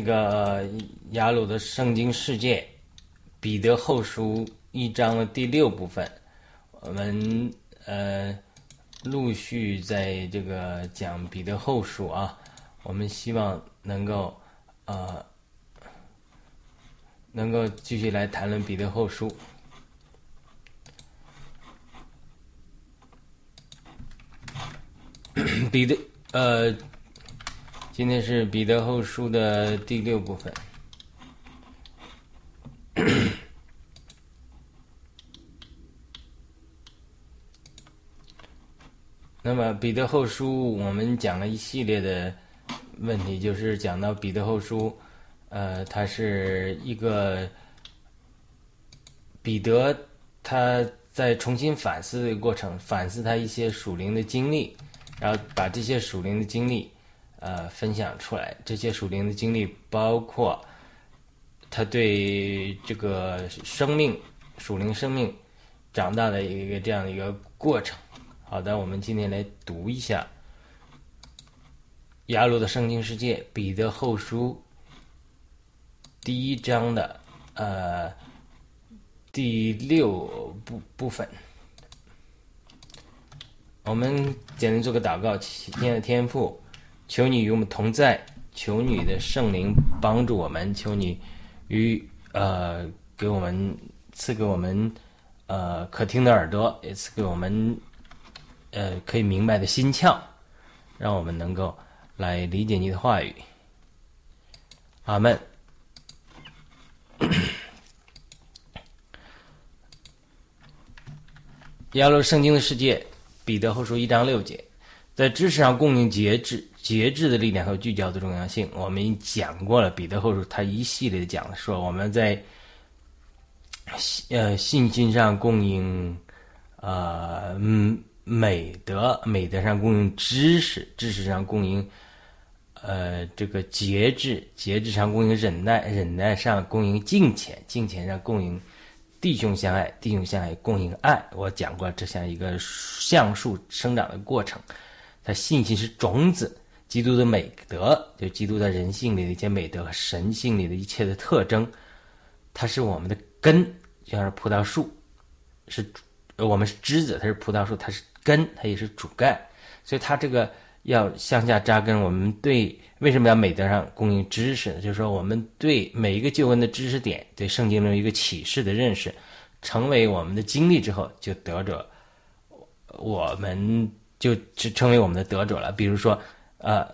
这个雅鲁的圣经世界，彼得后书一章的第六部分，我们呃陆续在这个讲彼得后书啊，我们希望能够呃能够继续来谈论彼得后书。彼得呃。今天是彼得后书的第六部分。那么彼得后书，我们讲了一系列的问题，就是讲到彼得后书，呃，它是一个彼得他在重新反思的过程，反思他一些属灵的经历，然后把这些属灵的经历。呃，分享出来这些属灵的经历，包括他对这个生命、属灵生命长大的一个这样的一个过程。好的，我们今天来读一下雅鲁的圣经世界彼得后书第一章的呃第六部部分。我们简单做个祷告，今天的天赋。求你与我们同在，求你的圣灵帮助我们，求你与呃给我们赐给我们呃可听的耳朵，也赐给我们呃可以明白的心窍，让我们能够来理解你的话语。阿门。亚罗圣经的世界，彼得后书一章六节，在知识上供应节制。节制的力量和聚焦的重要性，我们已经讲过了。彼得后书他一系列的讲说，我们在呃信心上供应呃美德，美德上供应知识，知识上供应呃这个节制，节制上供应忍耐，忍耐上供应敬虔，敬虔上供应弟兄相爱，弟兄相爱供应爱。我讲过，这像一个橡树生长的过程，它信心是种子。基督的美德，就基督在人性里的一些美德和神性里的一切的特征，它是我们的根，就像是葡萄树，是我们是枝子，它是葡萄树，它是根，它也是主干，所以它这个要向下扎根。我们对为什么要美德上供应知识呢？就是说，我们对每一个旧文的知识点，对圣经中一个启示的认识，成为我们的经历之后，就得着，我们就成为我们的得者了。比如说。呃，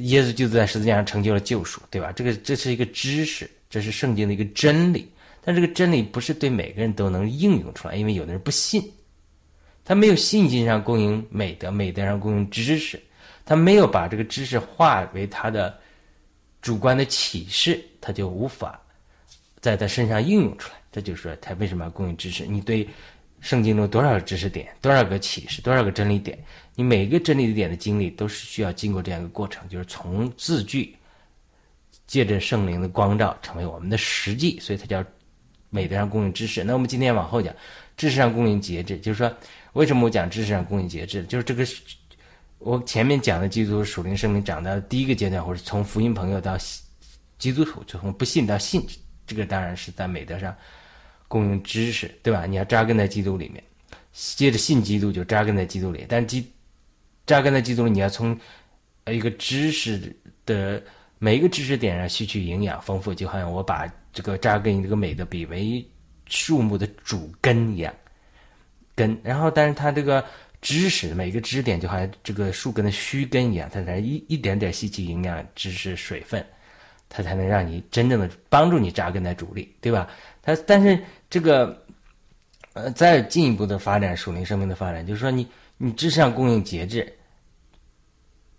耶稣就在十字架上成就了救赎，对吧？这个这是一个知识，这是圣经的一个真理。但这个真理不是对每个人都能应用出来，因为有的人不信，他没有信心上供应美德，美德上供应知识，他没有把这个知识化为他的主观的启示，他就无法在他身上应用出来。这就是说，他为什么要供应知识？你对。圣经中多少个知识点，多少个启示，多少个真理点？你每个真理点的经历都是需要经过这样一个过程，就是从字句，借着圣灵的光照，成为我们的实际，所以它叫美德上供应知识。那我们今天往后讲，知识上供应节制，就是说，为什么我讲知识上供应节制？就是这个，我前面讲的基督属灵生命长大的第一个阶段，或者从福音朋友到基督徒，就从不信到信，这个当然是在美德上。供应知识，对吧？你要扎根在基督里面，接着信基督就扎根在基督里。但基扎根在基督里，你要从一个知识的每一个知识点上吸取营养丰富，就好像我把这个扎根这个美的比为树木的主根一样，根。然后，但是它这个知识每个知识点就好像这个树根的须根一样，它才一一点点吸取营养、知识、水分，它才能让你真正的帮助你扎根在主力，对吧？它但是。这个，呃，再进一步的发展属灵生命的发展，就是说，你你知识上供应节制，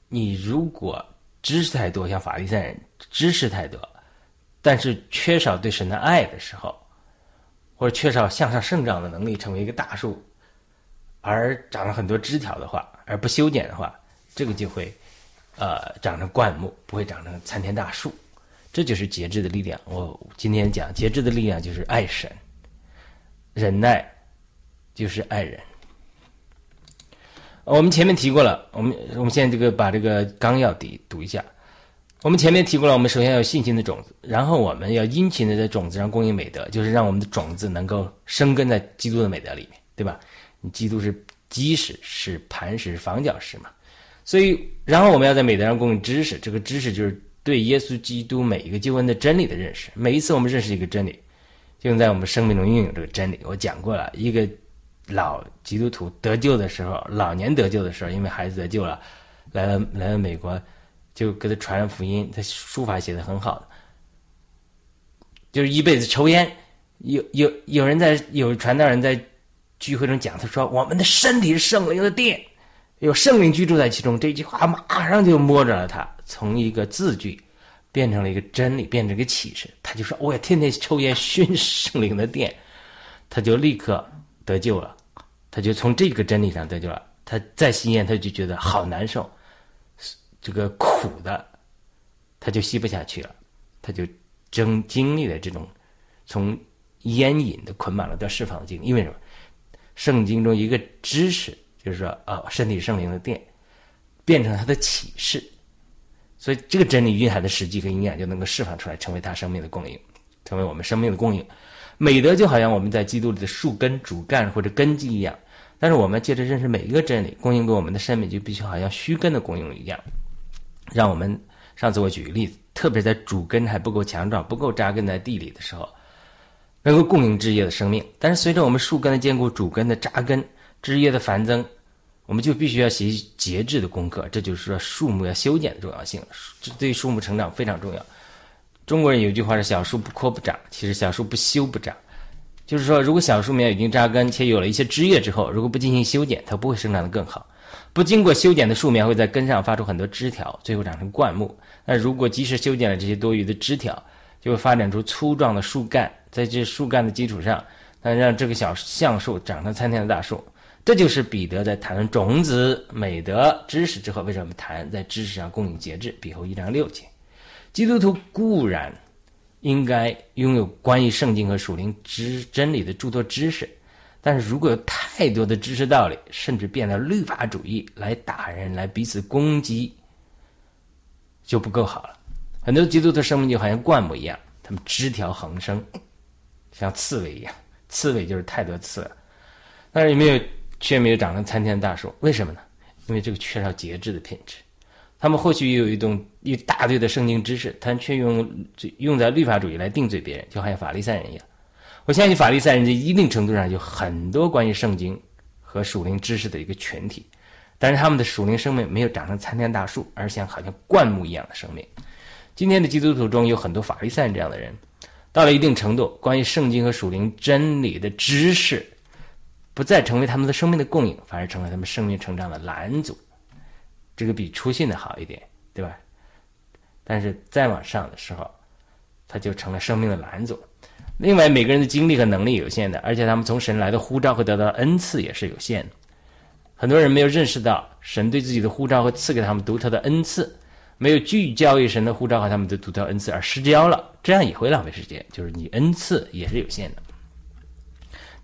你如果知识太多，像法利赛人知识太多，但是缺少对神的爱的时候，或者缺少向上生长的能力，成为一个大树，而长了很多枝条的话，而不修剪的话，这个就会，呃，长成灌木，不会长成参天大树。这就是节制的力量。我今天讲节制的力量，就是爱神。忍耐就是爱人。我们前面提过了，我们我们现在这个把这个纲要读读一下。我们前面提过了，我们首先要有信心的种子，然后我们要殷勤的在种子上供应美德，就是让我们的种子能够生根在基督的美德里面，对吧？你基督是基石，是磐石，是房角石嘛。所以，然后我们要在美德上供应知识，这个知识就是对耶稣基督每一个救恩的真理的认识。每一次我们认识一个真理，就用在我们生命中运用这个真理。我讲过了，一个老基督徒得救的时候，老年得救的时候，因为孩子得救了，来了来了美国，就给他传福音。他书法写的很好的，就是一辈子抽烟。有有有人在有传道人在聚会中讲，他说我们的身体是圣灵的殿。有圣灵居住在其中，这句话马上就摸着了他，从一个字句变成了一个真理，变成一个启示。他就说：“我要天天抽烟熏圣灵的殿。”他就立刻得救了，他就从这个真理上得救了。他再吸烟，他就觉得好难受，这个苦的，他就吸不下去了，他就经经历了这种从烟瘾的捆绑了到释放的经历。因为什么？圣经中一个知识。就是说，啊，身体圣灵的殿，变成他的启示，所以这个真理蕴含的实际和营养就能够释放出来，成为他生命的供应，成为我们生命的供应。美德就好像我们在基督里的树根、主干或者根基一样，但是我们借着认识每一个真理，供应给我们的生命，就必须好像须根的供应一样，让我们上次我举个例子，特别在主根还不够强壮、不够扎根在地里的时候，能够供应枝叶的生命。但是随着我们树根的坚固、主根的扎根、枝叶的繁增，我们就必须要学习节制的功课，这就是说树木要修剪的重要性。这对树木成长非常重要。中国人有句话是“小树不枯不长”，其实小树不修不长。就是说，如果小树苗已经扎根且有了一些枝叶之后，如果不进行修剪，它不会生长得更好。不经过修剪的树苗会在根上发出很多枝条，最后长成灌木。那如果及时修剪了这些多余的枝条，就会发展出粗壮的树干，在这树干的基础上，那让这个小橡树长成参天的大树。这就是彼得在谈论种子、美德、知识之后，为什么谈在知识上供应节制？彼后一章六节，基督徒固然应该拥有关于圣经和属灵知真理的诸多知识，但是如果有太多的知识道理，甚至变得律法主义来打人、来彼此攻击，就不够好了。很多基督徒生命就好像灌木一样，他们枝条横生，像刺猬一样，刺猬就是太多刺了。但是有没有？却没有长成参天大树，为什么呢？因为这个缺少节制的品质。他们或许有一种一大堆的圣经知识，但却用用在律法主义来定罪别人，就好像法利赛人一样。我相信法利赛人在一定程度上有很多关于圣经和属灵知识的一个群体，但是他们的属灵生命没有长成参天大树，而像好像灌木一样的生命。今天的基督徒中有很多法利赛人这样的人，到了一定程度，关于圣经和属灵真理的知识。不再成为他们的生命的供应，反而成为他们生命成长的拦阻。这个比出信的好一点，对吧？但是再往上的时候，他就成了生命的拦阻。另外，每个人的精力和能力有限的，而且他们从神来的呼召和得到的恩赐也是有限的。很多人没有认识到神对自己的呼召和赐给他们独特的恩赐，没有聚焦于神的呼召和他们的独特恩赐而失焦了，这样也会浪费时间。就是你恩赐也是有限的。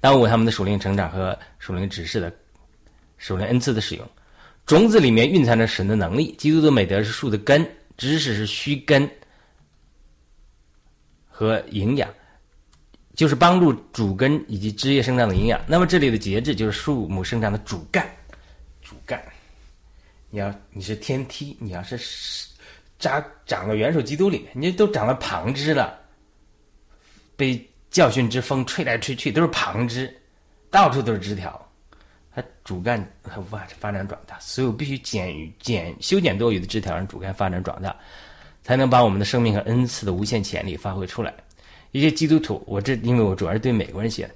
耽误他们的属灵成长和属灵指示的属灵恩赐的使用。种子里面蕴藏着神的能力，基督的美德是树的根，知识是须根和营养，就是帮助主根以及枝叶生长的营养。那么这里的节制就是树木生长的主干，主干。你要你是天梯，你要是扎长到元首基督里面，你都长了旁枝了，被。教训之风吹来吹去都是旁枝，到处都是枝条，它主干它无法发展壮大，所以我必须剪剪修剪多余的枝条，让主干发展壮大，才能把我们的生命和恩赐的无限潜力发挥出来。一些基督徒，我这因为我主要是对美国人写的，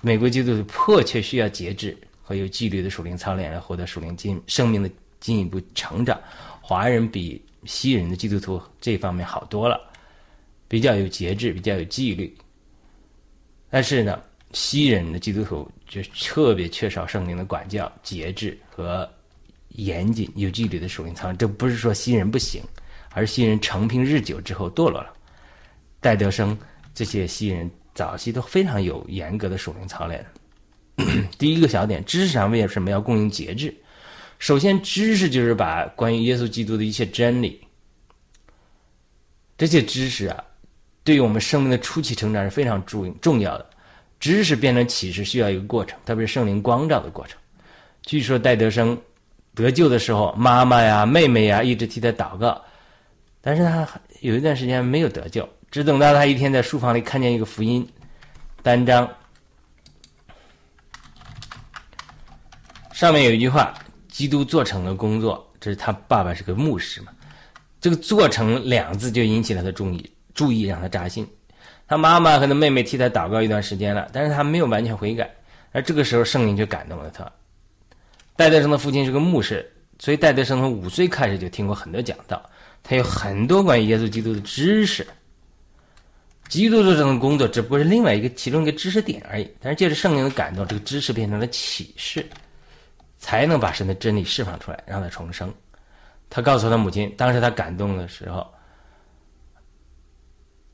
美国基督徒迫切需要节制和有纪律的属灵操练来获得属灵进生命的进一步成长。华人比西人的基督徒这方面好多了，比较有节制，比较有纪律。但是呢，西人的基督徒就特别缺少圣灵的管教、节制和严谨、有纪律的属灵操。这不是说西人不行，而是西人承平日久之后堕落了。戴德生这些西人早期都非常有严格的属灵操练。第一个小点，知识上为什么要供应节制？首先，知识就是把关于耶稣基督的一切真理，这些知识啊，对于我们生命的初期成长是非常重重要的。知识变成启示需要一个过程，特别是圣灵光照的过程。据说戴德生得救的时候，妈妈呀、妹妹呀一直替他祷告，但是他有一段时间没有得救，只等到他一天在书房里看见一个福音单张，上面有一句话：“基督做成了工作。”这是他爸爸是个牧师嘛？这个“做成”两字就引起了他注意，注意让他扎心。他妈妈和他妹妹替他祷告一段时间了，但是他没有完全悔改。而这个时候，圣灵就感动了他。戴德生的父亲是个牧师，所以戴德生从五岁开始就听过很多讲道，他有很多关于耶稣基督的知识。基督做这种工作只不过是另外一个其中一个知识点而已。但是借着圣灵的感动，这个知识变成了启示，才能把神的真理释放出来，让他重生。他告诉他母亲，当时他感动的时候。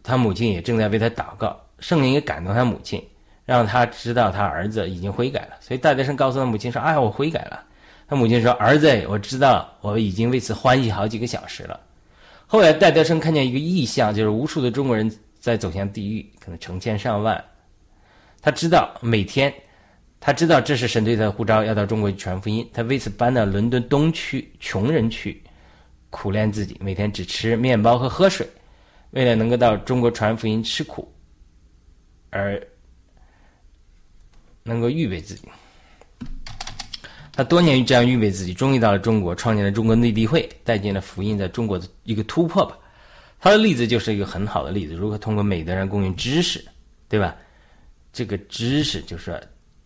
他母亲也正在为他祷告，圣灵也感动他母亲，让他知道他儿子已经悔改了。所以戴德生告诉他母亲说：“哎，我悔改了。”他母亲说：“儿子，我知道，我已经为此欢喜好几个小时了。”后来戴德生看见一个异象，就是无数的中国人在走向地狱，可能成千上万。他知道每天，他知道这是神对他的呼召，要到中国去传福音。他为此搬到伦敦东区穷人区，苦练自己，每天只吃面包和喝水。为了能够到中国传福音吃苦，而能够预备自己，他多年这样预备自己，终于到了中国，创建了中国内地会，带进了福音在中国的一个突破吧。他的例子就是一个很好的例子，如何通过美德上供应知识，对吧？这个知识就是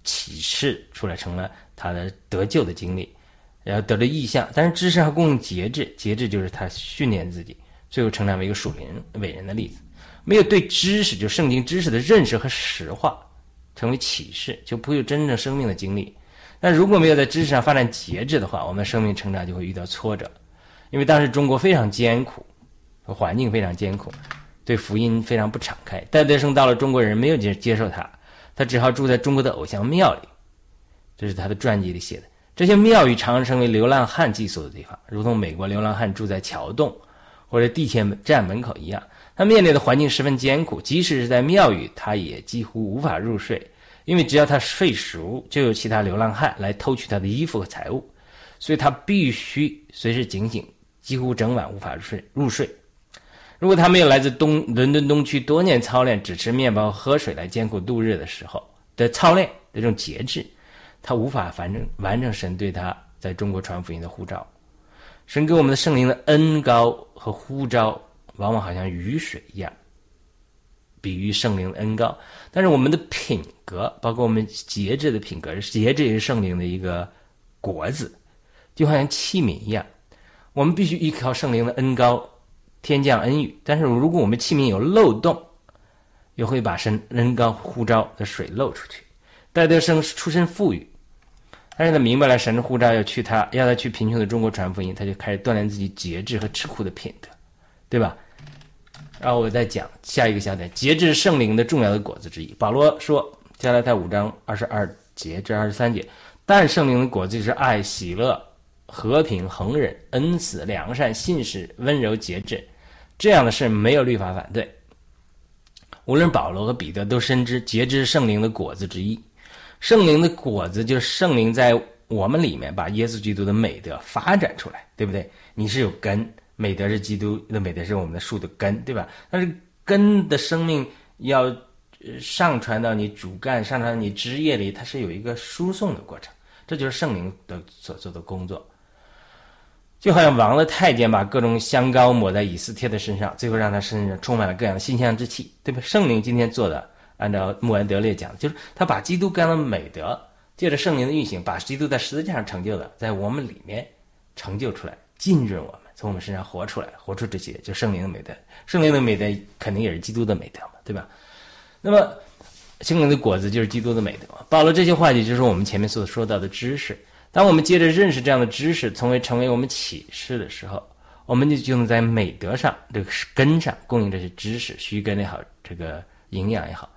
启示出来，成了他的得救的经历，然后得了意象。但是知识还供应节制，节制就是他训练自己。最后成长为一个属灵伟人的例子，没有对知识，就圣经知识的认识和实化，成为启示，就不会有真正生命的经历。但如果没有在知识上发展节制的话，我们生命成长就会遇到挫折。因为当时中国非常艰苦，环境非常艰苦，对福音非常不敞开。戴德生到了中国人没有接接受他，他只好住在中国的偶像庙里。这是他的传记里写的。这些庙宇常常成为流浪汉寄宿的地方，如同美国流浪汉住在桥洞。或者地铁站门口一样，他面临的环境十分艰苦，即使是在庙宇，他也几乎无法入睡，因为只要他睡熟，就有其他流浪汉来偷取他的衣服和财物，所以他必须随时警醒，几乎整晚无法入睡。入睡。如果他没有来自东伦敦东区多年操练，只吃面包喝水来艰苦度日的时候的操练的这种节制，他无法完成完成神对他在中国传福音的呼召。神给我们的圣灵的恩高和呼召，往往好像雨水一样，比喻圣灵的恩高。但是我们的品格，包括我们节制的品格，节制也是圣灵的一个果子，就好像器皿一样。我们必须依靠圣灵的恩高，天降恩雨。但是如果我们器皿有漏洞，又会把神恩高呼召的水漏出去。戴德生出身富裕。但是他明白了神的护照要去他，要他去贫穷的中国传福音，他就开始锻炼自己节制和吃苦的品德，对吧？然后我再讲下一个小点，节制圣灵的重要的果子之一。保罗说，加拉太五章二十二节至二十三节，但圣灵的果子就是爱、喜乐、和平、恒忍、恩慈、良善、信实、温柔、节制，这样的事没有律法反对。无论保罗和彼得都深知节制圣灵的果子之一。圣灵的果子就是圣灵在我们里面把耶稣基督的美德发展出来，对不对？你是有根，美德是基督的美德是我们的树的根，对吧？但是根的生命要上传到你主干，上传到你枝叶里，它是有一个输送的过程，这就是圣灵的所做的工作。就好像王的太监把各种香膏抹在以斯帖的身上，最后让他身上充满了各样的馨香之气，对吧？圣灵今天做的。按照穆安德烈讲，就是他把基督干的美德，借着圣灵的运行，把基督在十字架上成就的，在我们里面成就出来，浸润我们，从我们身上活出来，活出这些，就圣灵的美德。圣灵的美德肯定也是基督的美德嘛，对吧？那么圣灵的果子就是基督的美德嘛。保罗这些话，也就是我们前面所说到的知识。当我们接着认识这样的知识，从为成为我们启示的时候，我们就就能在美德上这个根上供应这些知识，须根也好，这个营养也好。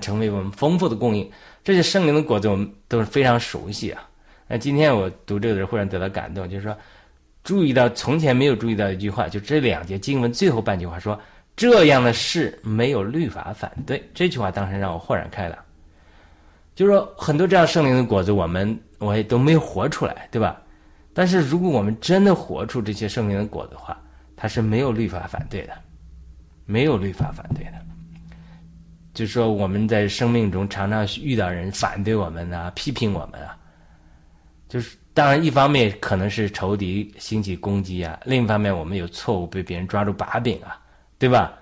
成为我们丰富的供应，这些圣灵的果子我们都是非常熟悉啊。那今天我读这个时候，忽然得到感动，就是说，注意到从前没有注意到一句话，就这两节经文最后半句话说：“这样的事没有律法反对。这句话当时让我豁然开朗。就是说，很多这样圣灵的果子，我们我也都没有活出来，对吧？但是如果我们真的活出这些圣灵的果子的话，它是没有律法反对的，没有律法反对的。就是说，我们在生命中常常遇到人反对我们啊，批评我们啊。就是当然，一方面可能是仇敌兴起攻击啊，另一方面我们有错误被别人抓住把柄啊，对吧？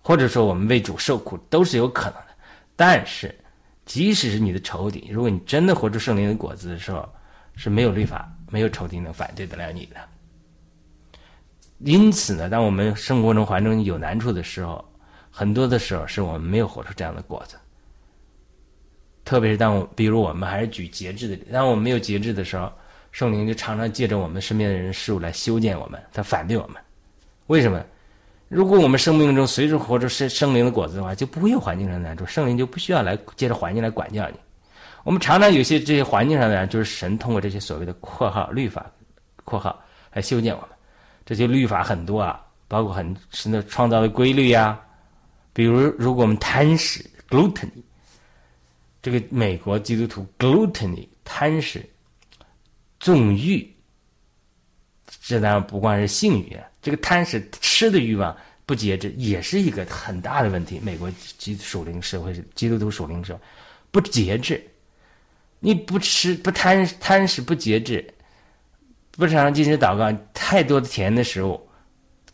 或者说我们为主受苦都是有可能的。但是。即使是你的仇敌，如果你真的活出圣灵的果子的时候，是没有律法、没有仇敌能反对得了你的。因此呢，当我们生活中环境有难处的时候，很多的时候是我们没有活出这样的果子。特别是当我比如我们还是举节制的，当我们没有节制的时候，圣灵就常常借着我们身边的人事物来修建我们，他反对我们。为什么？如果我们生命中随时活出生生灵的果子的话，就不会有环境上的难处，圣灵就不需要来借着环境来管教你。我们常常有些这些环境上的难，就是神通过这些所谓的括号律法，括号来修建我们。这些律法很多啊，包括很神的创造的规律呀。比如，如果我们贪食 （gluttony），这个美国基督徒 gluttony 贪食、纵欲，这当然不光是性欲。这个贪食吃的欲望不节制，也是一个很大的问题。美国基属灵社会基督徒属灵社会，不节制，你不吃不贪贪食不节制，不常常进食祷告，太多的甜的食物，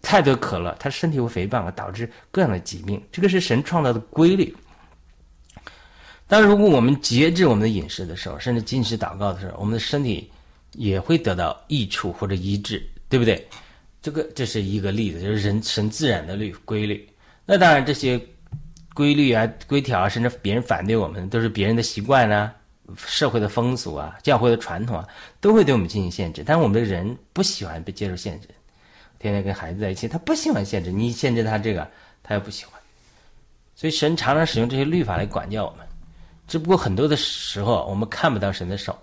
太多可乐，他身体会肥胖啊，导致各样的疾病。这个是神创造的规律。但如果我们节制我们的饮食的时候，甚至进食祷告的时候，我们的身体也会得到益处或者医治，对不对？这个这是一个例子，就是人神自然的律规律。那当然，这些规律啊、规条啊，甚至别人反对我们，都是别人的习惯啊、社会的风俗啊、教会的传统啊，都会对我们进行限制。但是我们的人不喜欢被接受限制，天天跟孩子在一起，他不喜欢限制。你限制他这个，他又不喜欢。所以神常常使用这些律法来管教我们。只不过很多的时候，我们看不到神的手，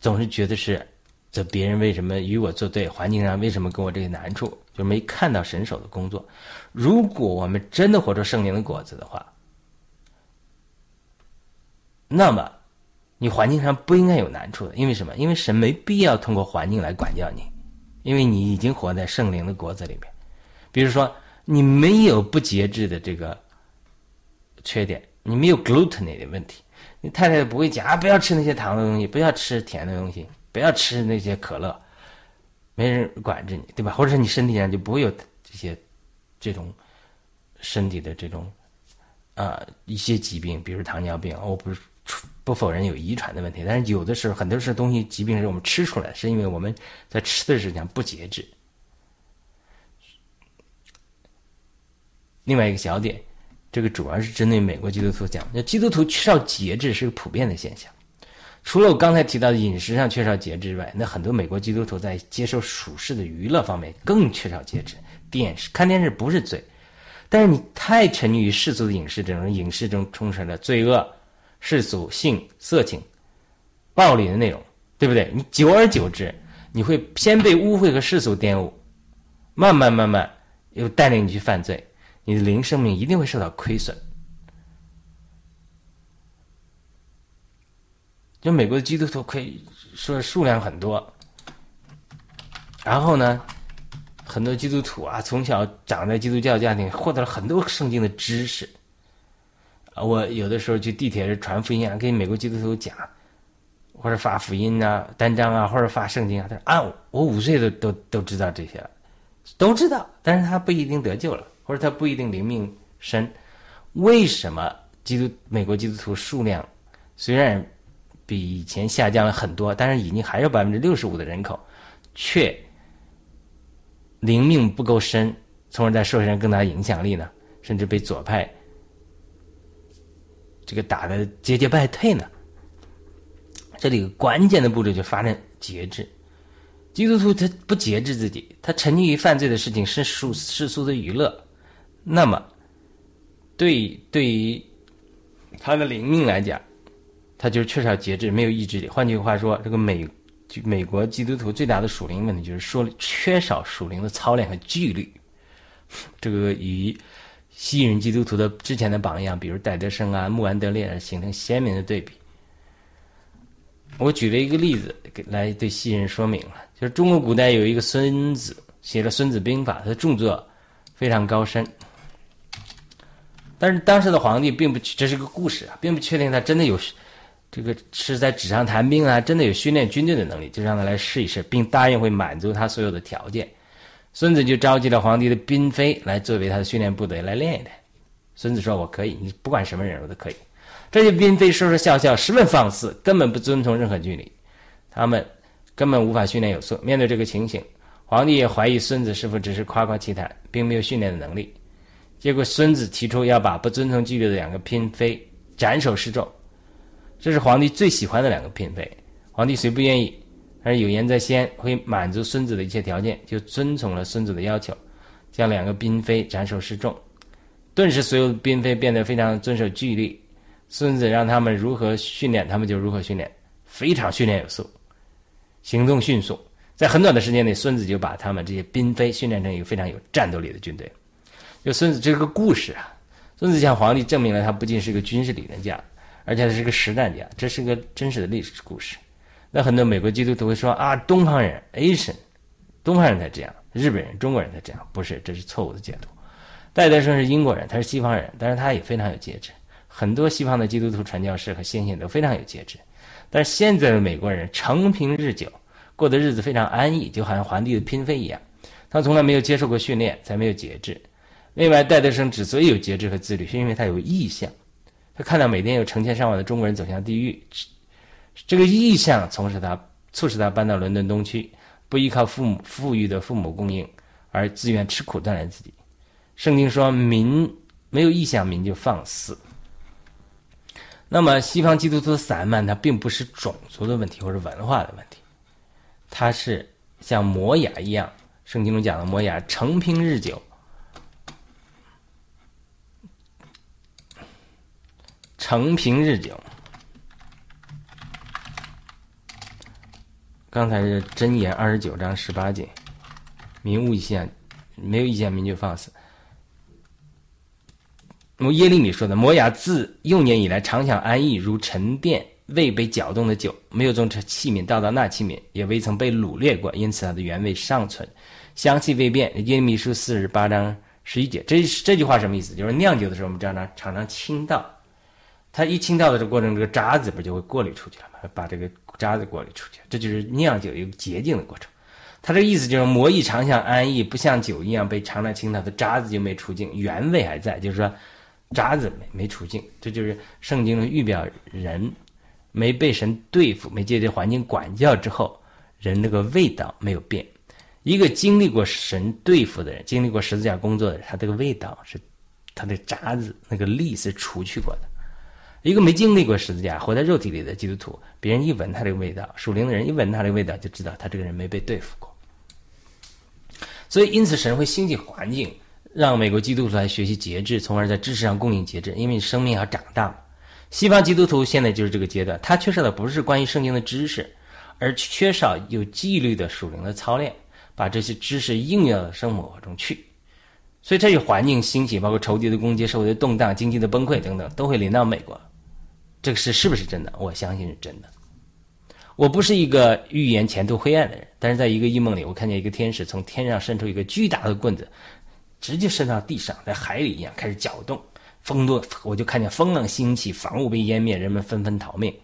总是觉得是。这别人为什么与我作对？环境上为什么跟我这个难处？就没看到神手的工作。如果我们真的活出圣灵的果子的话，那么你环境上不应该有难处的。因为什么？因为神没必要通过环境来管教你，因为你已经活在圣灵的果子里面。比如说，你没有不节制的这个缺点，你没有 gluttony 的问题，你太太不会讲啊，不要吃那些糖的东西，不要吃甜的东西。不要吃那些可乐，没人管着你，对吧？或者是你身体上就不会有这些这种身体的这种啊一些疾病，比如糖尿病。我不是不否认有遗传的问题，但是有的时候很多是东西疾病是我们吃出来，是因为我们在吃的时候不节制。另外一个小点，这个主要是针对美国基督徒讲，那基督徒缺少节制是个普遍的现象。除了我刚才提到的饮食上缺少节制之外，那很多美国基督徒在接受属世的娱乐方面更缺少节制。电视看电视不是罪，但是你太沉溺于世俗的影视这种影视中充斥着罪恶、世俗、性、色情、暴力的内容，对不对？你久而久之，你会先被污秽和世俗玷污，慢慢慢慢又带领你去犯罪，你的灵生命一定会受到亏损。就美国的基督徒可以说数量很多，然后呢，很多基督徒啊，从小长在基督教家庭，获得了很多圣经的知识。啊，我有的时候去地铁上传福音啊，跟美国基督徒讲，或者发福音啊、单张啊，或者发圣经啊，他说啊，我五岁都都都知道这些了，都知道，但是他不一定得救了，或者他不一定灵命深。为什么基督美国基督徒数量虽然？比以前下降了很多，但是已经还有百分之六十五的人口，却灵命不够深，从而在社会上更大影响力呢？甚至被左派这个打的节节败退呢？这里关键的步骤就发生节制。基督徒他不节制自己，他沉溺于犯罪的事情，是世世俗的娱乐，那么对对于他的灵命来讲。他就是缺少节制，没有意志力。换句话说，这个美美国基督徒最大的属灵问题就是说缺少属灵的操练和纪律。这个与吸引基督徒的之前的榜样，比如戴德生啊、穆安德烈，形成鲜明的对比。我举了一个例子来对西人说明了，就是中国古代有一个孙子写了《孙子兵法》，他的著作非常高深，但是当时的皇帝并不，这是个故事啊，并不确定他真的有这个是在纸上谈兵啊，真的有训练军队的能力，就让他来试一试，并答应会满足他所有的条件。孙子就召集了皇帝的嫔妃来作为他的训练部队来练一练。孙子说：“我可以，你不管什么人我都可以。”这些嫔妃说说笑笑，十分放肆，根本不遵从任何纪律，他们根本无法训练有素。面对这个情形，皇帝也怀疑孙子是否只是夸夸其谈，并没有训练的能力。结果，孙子提出要把不遵从纪律的两个嫔妃斩首示众。这是皇帝最喜欢的两个嫔妃。皇帝虽不愿意，但是有言在先，会满足孙子的一切条件，就遵从了孙子的要求，将两个嫔妃斩首示众。顿时，所有的嫔妃变得非常遵守纪律。孙子让他们如何训练，他们就如何训练，非常训练有素，行动迅速，在很短的时间内，孙子就把他们这些嫔妃训练成一个非常有战斗力的军队。就孙子这个故事啊，孙子向皇帝证明了他不仅是个军事理论家，而且他是个实战家，这是个真实的历史故事。那很多美国基督徒会说啊，东方人 Asian，东方人才这样，日本人、中国人才这样，不是，这是错误的解读。戴德生是英国人，他是西方人，但是他也非常有节制。很多西方的基督徒传教士和先贤都非常有节制，但是现在的美国人成平日久，过的日子非常安逸，就好像皇帝的嫔妃一样。他从来没有接受过训练，才没有节制。另外，戴德生之所以有节制和自律，是因为他有意向。他看到每天有成千上万的中国人走向地狱，这个意向从使他促使他搬到伦敦东区，不依靠父母富裕的父母供应，而自愿吃苦锻炼自己。圣经说：“民没有意向，民就放肆。”那么，西方基督徒的散漫，它并不是种族的问题或者文化的问题，它是像摩雅一样，圣经中讲的摩雅成平日久，成平日久。刚才是箴言二十九章十八节，民无意见，没有意见，民就放肆。如耶利米说的：“摩雅自幼年以来常想安逸，如沉淀未被搅动的酒，没有从这器皿倒到那器皿，也未曾被掳掠过，因此它的原味尚存，香气未变。”耶利米书四十八章十一节，这这句话什么意思？就是酿酒的时候，我们常常常常倾倒，它一倾倒的这个过程，这个渣子不就会过滤出去了吗？把这个渣子过滤出去，这就是酿酒一个洁净的过程。他这个意思就是，魔意常享安逸，不像酒一样被常常倾倒的渣子就没出净，原味还在，就是说。渣子没没出净，这就是圣经的预表人没被神对付，没借这环境管教之后，人那个味道没有变。一个经历过神对付的人，经历过十字架工作的人，他这个味道是他的渣子那个力是除去过的。一个没经历过十字架、活在肉体里的基督徒，别人一闻他这个味道，属灵的人一闻他这个味道，就知道他这个人没被对付过。所以，因此神会兴起环境。让美国基督徒来学习节制，从而在知识上供应节制，因为生命要长大。西方基督徒现在就是这个阶段，他缺少的不是关于圣经的知识，而缺少有纪律的属灵的操练，把这些知识应用到生活中去。所以这些环境兴起，包括仇敌的攻击、社会的动荡、经济的崩溃等等，都会临到美国。这个事是不是真的？我相信是真的。我不是一个预言前途灰暗的人，但是在一个异梦里，我看见一个天使从天上伸出一个巨大的棍子。直接伸到地上，在海里一样开始搅动，风多，我就看见风浪兴起，房屋被淹灭，人们纷纷逃命。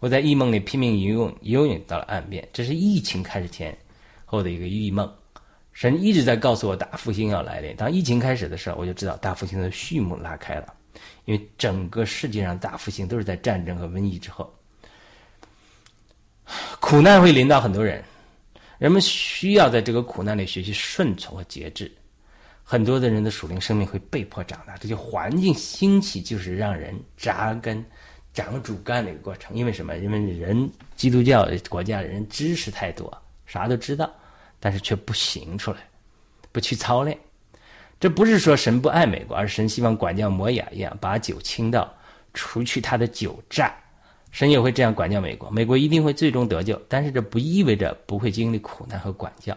我在异梦里拼命游泳，游泳到了岸边。这是疫情开始前后的一个异梦。神一直在告诉我大复兴要来临。当疫情开始的时候，我就知道大复兴的序幕拉开了，因为整个世界上大复兴都是在战争和瘟疫之后，苦难会临到很多人，人们需要在这个苦难里学习顺从和节制。很多的人的属灵生命会被迫长大，这就环境兴起，就是让人扎根、长主干的一个过程。因为什么？因为人基督教国家人知识太多，啥都知道，但是却不行出来，不去操练。这不是说神不爱美国，而是神希望管教摩雅一样，把酒倾倒，除去他的酒债。神也会这样管教美国，美国一定会最终得救。但是这不意味着不会经历苦难和管教。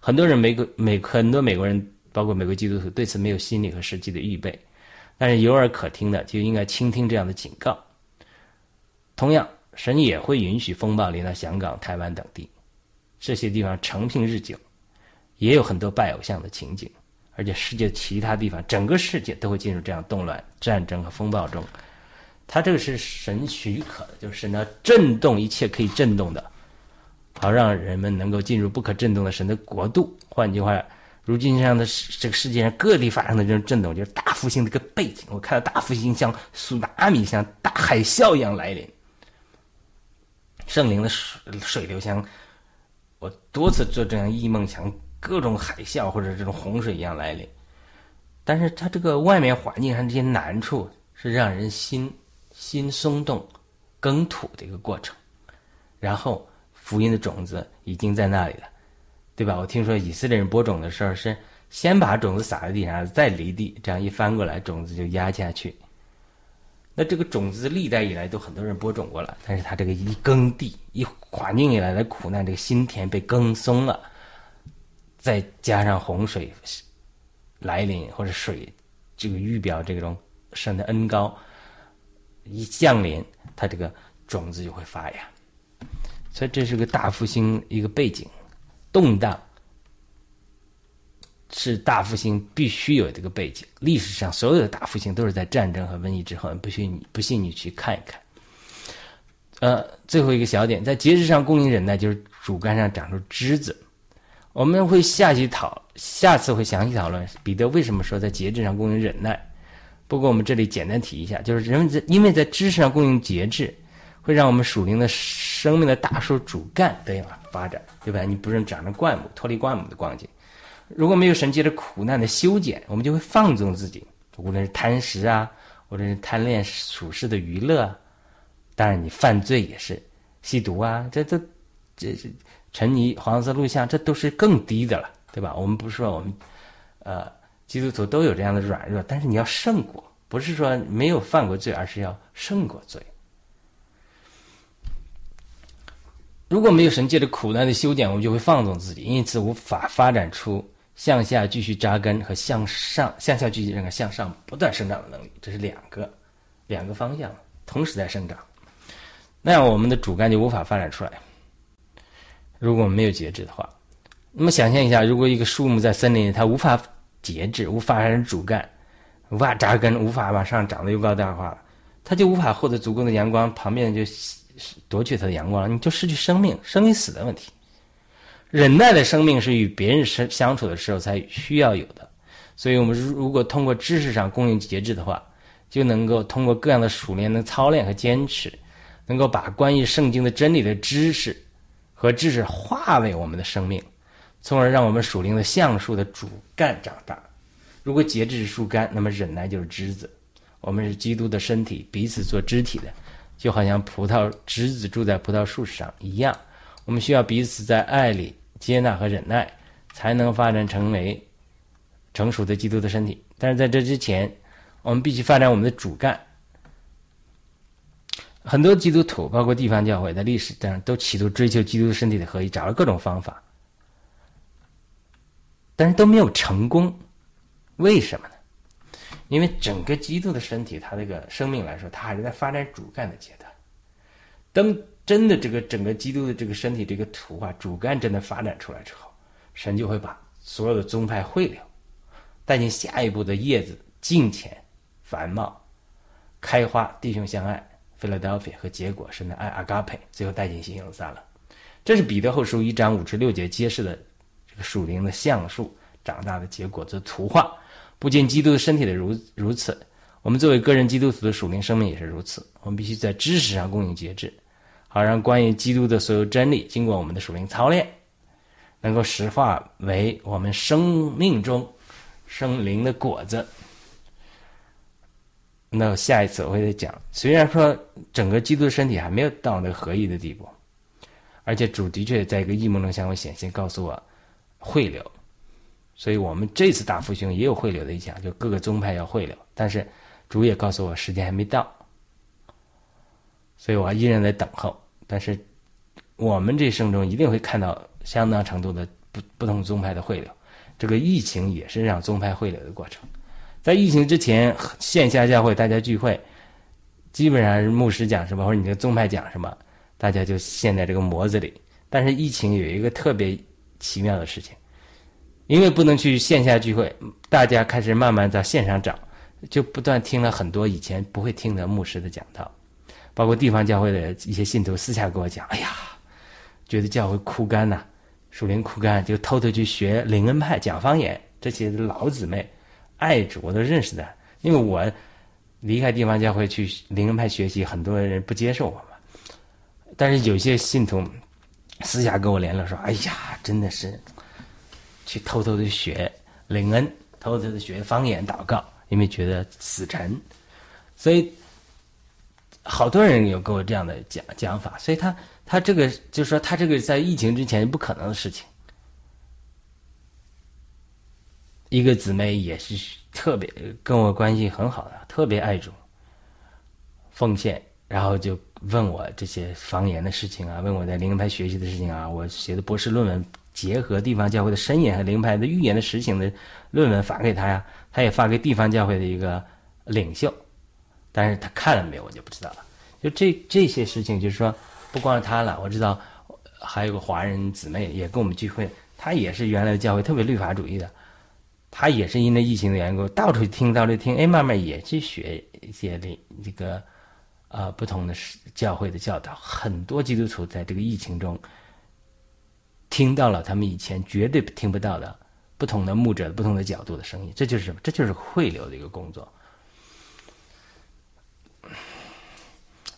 很多人美国美很多美国人。包括美国基督徒对此没有心理和实际的预备。但是有耳可听的就应该倾听这样的警告。同样，神也会允许风暴临到香港、台湾等地，这些地方成平日久，也有很多拜偶像的情景。而且世界其他地方，整个世界都会进入这样动乱、战争和风暴中。他这个是神许可的，就是神要震动一切可以震动的，好让人们能够进入不可震动的神的国度。换句话，如今这样的这个世界上各地发生的这种震动，就是大复兴的一个背景。我看到大复兴像苏拿米、像大海啸一样来临，圣灵的水水流像我多次做这样异梦，想。各种海啸或者这种洪水一样来临，但是它这个外面环境上这些难处是让人心心松动、耕土的一个过程。然后福音的种子已经在那里了，对吧？我听说以色列人播种的时候是先把种子撒在地上，再犁地，这样一翻过来，种子就压下去。那这个种子历代以来都很多人播种过了，但是他这个一耕地、一环境以来的苦难，这个心田被耕松了。再加上洪水来临，或者水这个预表这种神的恩高一降临，它这个种子就会发芽。所以这是个大复兴一个背景，动荡是大复兴必须有这个背景。历史上所有的大复兴都是在战争和瘟疫之后，不信你不信你去看一看。呃，最后一个小点，在节制上供应忍耐，就是主干上长出枝子。我们会下期讨，下次会详细讨论彼得为什么说在节制上供应忍耐。不过我们这里简单提一下，就是人们在因为在知识上供应节制，会让我们属灵的生命的大树主干得以发展，对吧？你不是长成灌木，脱离灌木的光景。如果没有神借着苦难的修剪，我们就会放纵自己，无论是贪食啊，或者是贪恋属世的娱乐，当然你犯罪也是吸毒啊，这这这是。沉迷黄色录像，这都是更低的了，对吧？我们不是说我们，呃，基督徒都有这样的软弱，但是你要胜过，不是说没有犯过罪，而是要胜过罪。如果没有神界的苦难的修剪，我们就会放纵自己，因此无法发展出向下继续扎根和向上向下继续这个向上不断生长的能力。这是两个两个方向同时在生长，那样我们的主干就无法发展出来。如果没有节制的话，那么想象一下，如果一个树木在森林里，它无法节制，无法发展主干，无法扎根，无法往上长得又高大化，它就无法获得足够的阳光，旁边就夺取它的阳光，你就失去生命，生与死的问题。忍耐的生命是与别人生相处的时候才需要有的，所以我们如果通过知识上供应节制的话，就能够通过各样的熟练的操练和坚持，能够把关于圣经的真理的知识。和知识化为我们的生命，从而让我们属灵的橡树的主干长大。如果节制是树干，那么忍耐就是枝子。我们是基督的身体，彼此做肢体的，就好像葡萄枝子住在葡萄树上一样。我们需要彼此在爱里接纳和忍耐，才能发展成为成熟的基督的身体。但是在这之前，我们必须发展我们的主干。很多基督徒，包括地方教会，在历史上都企图追求基督身体的合一，找了各种方法，但是都没有成功。为什么呢？因为整个基督的身体，它这个生命来说，它还是在发展主干的阶段。等真的这个整个基督的这个身体这个图画主干真的发展出来之后，神就会把所有的宗派汇流，带进下一步的叶子尽前繁茂开花，弟兄相爱。Philadelphia 和结果是那爱阿嘎佩，最后带进新耶路撒冷。这是彼得后书一章五至六节揭示的这个属灵的橡树长大的结果的图画。不仅基督的身体的如如此，我们作为个人基督徒的属灵生命也是如此。我们必须在知识上供应节制，好让关于基督的所有真理经过我们的属灵操练，能够实化为我们生命中生灵的果子。那下一次我会再讲。虽然说整个基督的身体还没有到那个合一的地步，而且主的确在一个异梦中向我显现，告诉我汇流。所以我们这次大复兴也有汇流的意向，就各个宗派要汇流。但是主也告诉我时间还没到，所以我依然在等候。但是我们这生中一定会看到相当程度的不不同宗派的汇流。这个疫情也是让宗派汇流的过程。在疫情之前，线下教会大家聚会，基本上是牧师讲什么或者你的宗派讲什么，大家就陷在这个模子里。但是疫情有一个特别奇妙的事情，因为不能去线下聚会，大家开始慢慢在线上找，就不断听了很多以前不会听的牧师的讲道，包括地方教会的一些信徒私下跟我讲：“哎呀，觉得教会枯干呐，属灵枯干，就偷偷去学灵恩派讲方言。”这些老姊妹。爱主我都认识的，因为我离开地方教会去灵恩派学习，很多人不接受我嘛。但是有些信徒私下跟我联络说：“哎呀，真的是去偷偷的学灵恩，偷偷的学方言祷告，因为觉得死沉。”所以好多人有跟我这样的讲讲法。所以他他这个就是说，他这个在疫情之前不可能的事情。一个姊妹也是特别跟我关系很好的，特别爱主、奉献，然后就问我这些方言的事情啊，问我在灵派学习的事情啊，我写的博士论文结合地方教会的申言和灵派的预言的实行的论文发给他呀，他也发给地方教会的一个领袖，但是他看了没有我就不知道了。就这这些事情，就是说不光是他了，我知道还有个华人姊妹也跟我们聚会，他也是原来的教会特别律法主义的。他也是因为疫情的缘故，到处听，到处听，哎，慢慢也去学一些的这个，呃，不同的教会的教导。很多基督徒在这个疫情中听到了他们以前绝对听不到的不同的牧者、不同的角度的声音。这就是什么？这就是汇流的一个工作。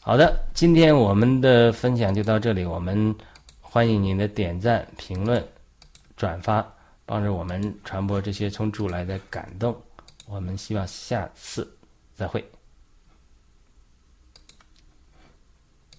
好的，今天我们的分享就到这里。我们欢迎您的点赞、评论、转发。帮助我们传播这些从主来的感动，我们希望下次再会。